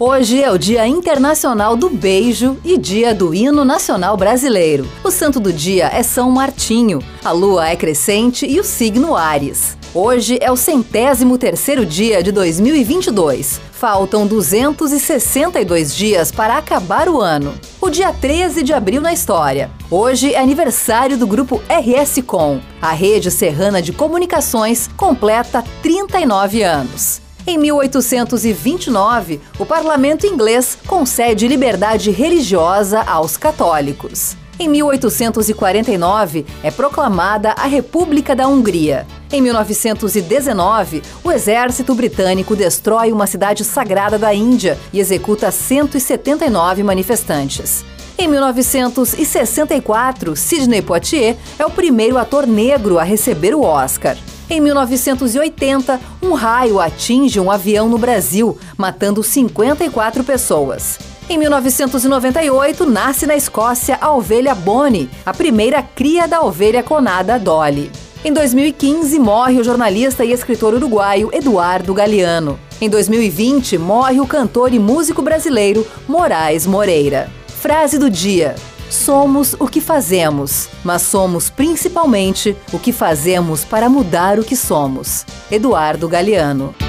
Hoje é o Dia Internacional do Beijo e Dia do Hino Nacional Brasileiro. O santo do dia é São Martinho. A lua é crescente e o signo Ares. Hoje é o centésimo terceiro dia de 2022. Faltam 262 dias para acabar o ano. O dia 13 de abril na história. Hoje é aniversário do grupo RS Com. A rede serrana de comunicações completa 39 anos. Em 1829, o parlamento inglês concede liberdade religiosa aos católicos. Em 1849, é proclamada a República da Hungria. Em 1919, o exército britânico destrói uma cidade sagrada da Índia e executa 179 manifestantes. Em 1964, Sidney Poitier é o primeiro ator negro a receber o Oscar. Em 1980, um raio atinge um avião no Brasil, matando 54 pessoas. Em 1998, nasce na Escócia a ovelha Bonnie, a primeira cria da ovelha clonada Dolly. Em 2015, morre o jornalista e escritor uruguaio Eduardo Galeano. Em 2020, morre o cantor e músico brasileiro Moraes Moreira. Frase do dia: Somos o que fazemos, mas somos principalmente o que fazemos para mudar o que somos. Eduardo Galeano.